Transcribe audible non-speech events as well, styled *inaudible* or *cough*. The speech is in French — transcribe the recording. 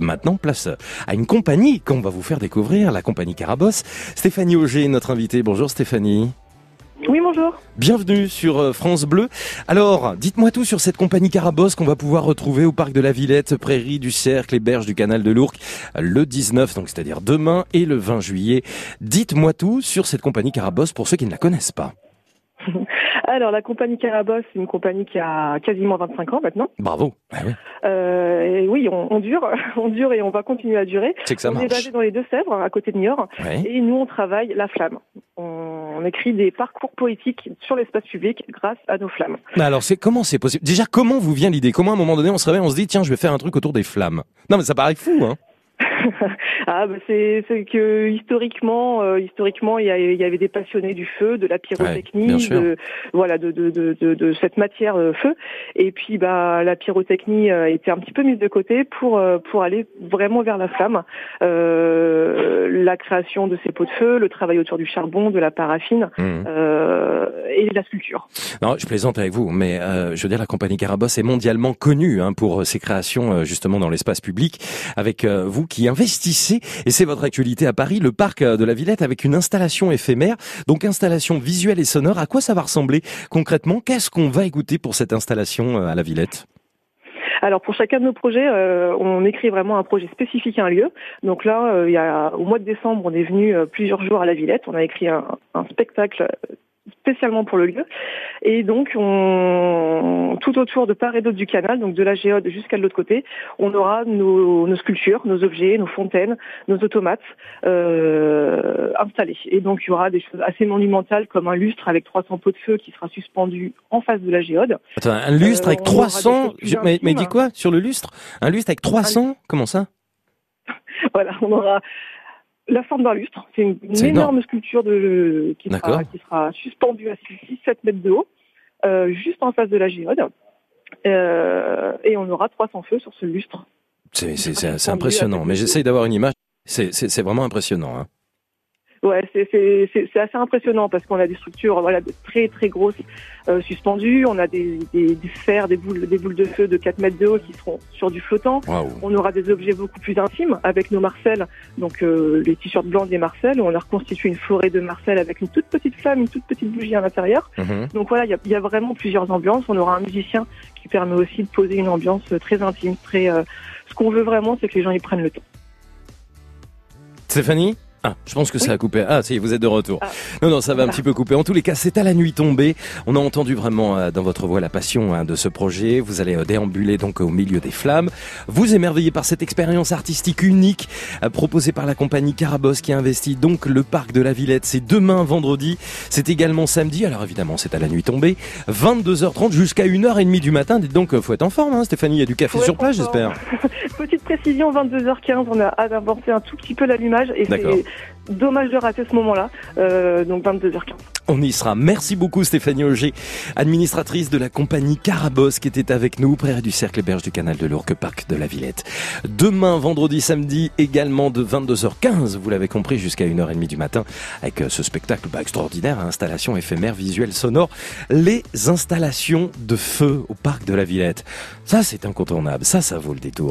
maintenant, place à une compagnie qu'on va vous faire découvrir, la compagnie Carabosse. Stéphanie Auger, notre invitée. Bonjour Stéphanie. Oui, bonjour. Bienvenue sur euh, France Bleu. Alors, dites-moi tout sur cette compagnie Carabosse qu'on va pouvoir retrouver au parc de la Villette, Prairie du Cercle et berges du canal de l'Ourcq le 19, donc c'est-à-dire demain et le 20 juillet. Dites-moi tout sur cette compagnie Carabosse pour ceux qui ne la connaissent pas. *laughs* Alors, la compagnie Carabosse, c'est une compagnie qui a quasiment 25 ans maintenant. Bravo. Ah oui. Euh, et oui, on, on, dure, *laughs* on dure et on va continuer à durer. C'est que ça on marche. est basé dans les Deux-Sèvres, à côté de Niort. Et nous, on travaille la flamme. On, on écrit des parcours poétiques sur l'espace public grâce à nos flammes. Mais alors, c'est comment c'est possible? Déjà, comment vous vient l'idée? Comment à un moment donné on se réveille, on se dit tiens, je vais faire un truc autour des flammes? Non, mais ça paraît fou, hein *laughs* ah, bah c'est c'est que historiquement, euh, historiquement, il y, avait des passionnés du feu, de la pyrotechnie, de voilà, de de, de, de, de cette matière euh, feu. Et puis, bah, la pyrotechnie euh, était un petit peu mise de côté pour euh, pour aller vraiment vers la flamme. Euh, la création de ces pots de feu, le travail autour du charbon, de la paraffine Hum. Euh, et de la sculpture. Non, je plaisante avec vous, mais euh, je veux dire, la compagnie Carabosse est mondialement connue hein, pour ses créations euh, justement dans l'espace public, avec euh, vous qui investissez, et c'est votre actualité à Paris, le parc euh, de la Villette avec une installation éphémère, donc installation visuelle et sonore. À quoi ça va ressembler concrètement? Qu'est-ce qu'on va écouter pour cette installation euh, à la Villette? Alors pour chacun de nos projets, euh, on écrit vraiment un projet spécifique à un lieu. Donc là, euh, il y a, au mois de décembre, on est venu euh, plusieurs jours à la Villette. On a écrit un, un spectacle euh, spécialement pour le lieu. Et donc, on, tout autour de part et d'autre du canal, donc de la géode jusqu'à l'autre côté, on aura nos, nos sculptures, nos objets, nos fontaines, nos automates euh, installés. Et donc, il y aura des choses assez monumentales comme un lustre avec 300 pots de feu qui sera suspendu en face de la géode. Attends, un lustre Euh, avec on aura des 300 choses plus je- mais, mais dis quoi sur le lustre? Un lustre avec 300 Comment ça? *laughs* Voilà, on aura la forme d'un lustre. C'est une, énorme. énorme sculpture de, qui, sera, D'accord. qui sera suspendue à 6-7 mètres de haut, euh, juste en face de la géode. Euh, et on aura 300 feux sur ce lustre. C'est impressionnant, mais j'essaye d'avoir une image. C'est vraiment impressionnant. Hein. Ouais, c'est c'est- c'est- c'est assez impressionnant parce qu'on a des structures voilà, de très très grosses euh, suspendues. On a des, des, des sphères, des boules, des boules de feu de 4 mètres de haut qui seront sur du flottant. On aura des objets beaucoup plus intimes avec nos marcelles, donc euh, les t-shirts blancs des marcelles. On a reconstitué une forêt de marcelles avec une toute petite flamme, une toute petite bougie à l'intérieur. Mhm. Donc voilà, il y a, y a vraiment plusieurs ambiances. On aura un musicien qui permet aussi de poser une ambiance très intime, très. euh, ce qu'on veut vraiment, c'est que les gens y prennent le temps. Stéphanie? Ah, je pense que ça a coupé. Ah, si, vous êtes de retour. Ah. Non, non, ça va un petit peu couper. En tous les cas, c'est à la nuit tombée. On a entendu vraiment euh, dans votre voix la passion hein, de ce projet. Vous allez euh, déambuler donc au milieu des flammes. Vous émerveillez par cette expérience artistique unique euh, proposée par la compagnie Carabosse qui investit donc le parc de la Villette. C'est demain vendredi. C'est également samedi. Alors évidemment, c'est à la nuit tombée. 22h30 jusqu'à 1h30 du matin. Dites donc, euh, faut être en forme, hein, Stéphanie. Il y a du café Faut sur place, j'espère. *laughs* Petite précision, 22h15, on a hâte d'avancer un tout petit peu l'allumage et D'accord. c'est dommage de rater ce moment-là. Euh, donc 22h15. On y sera. Merci beaucoup Stéphanie Auger, administratrice de la compagnie Carabosse qui était avec nous, près du Cercle Berge du Canal de l'Ourcq, parc de la Villette. Demain, vendredi, samedi, également de 22h15, vous l'avez compris, jusqu'à 1h30 du matin, avec euh, ce spectacle bah, extraordinaire, hein, installation éphémère, visuelle, sonore, les installations de feu au parc de la Villette. Ça, c'est incontournable. Ça, ça vaut le détour.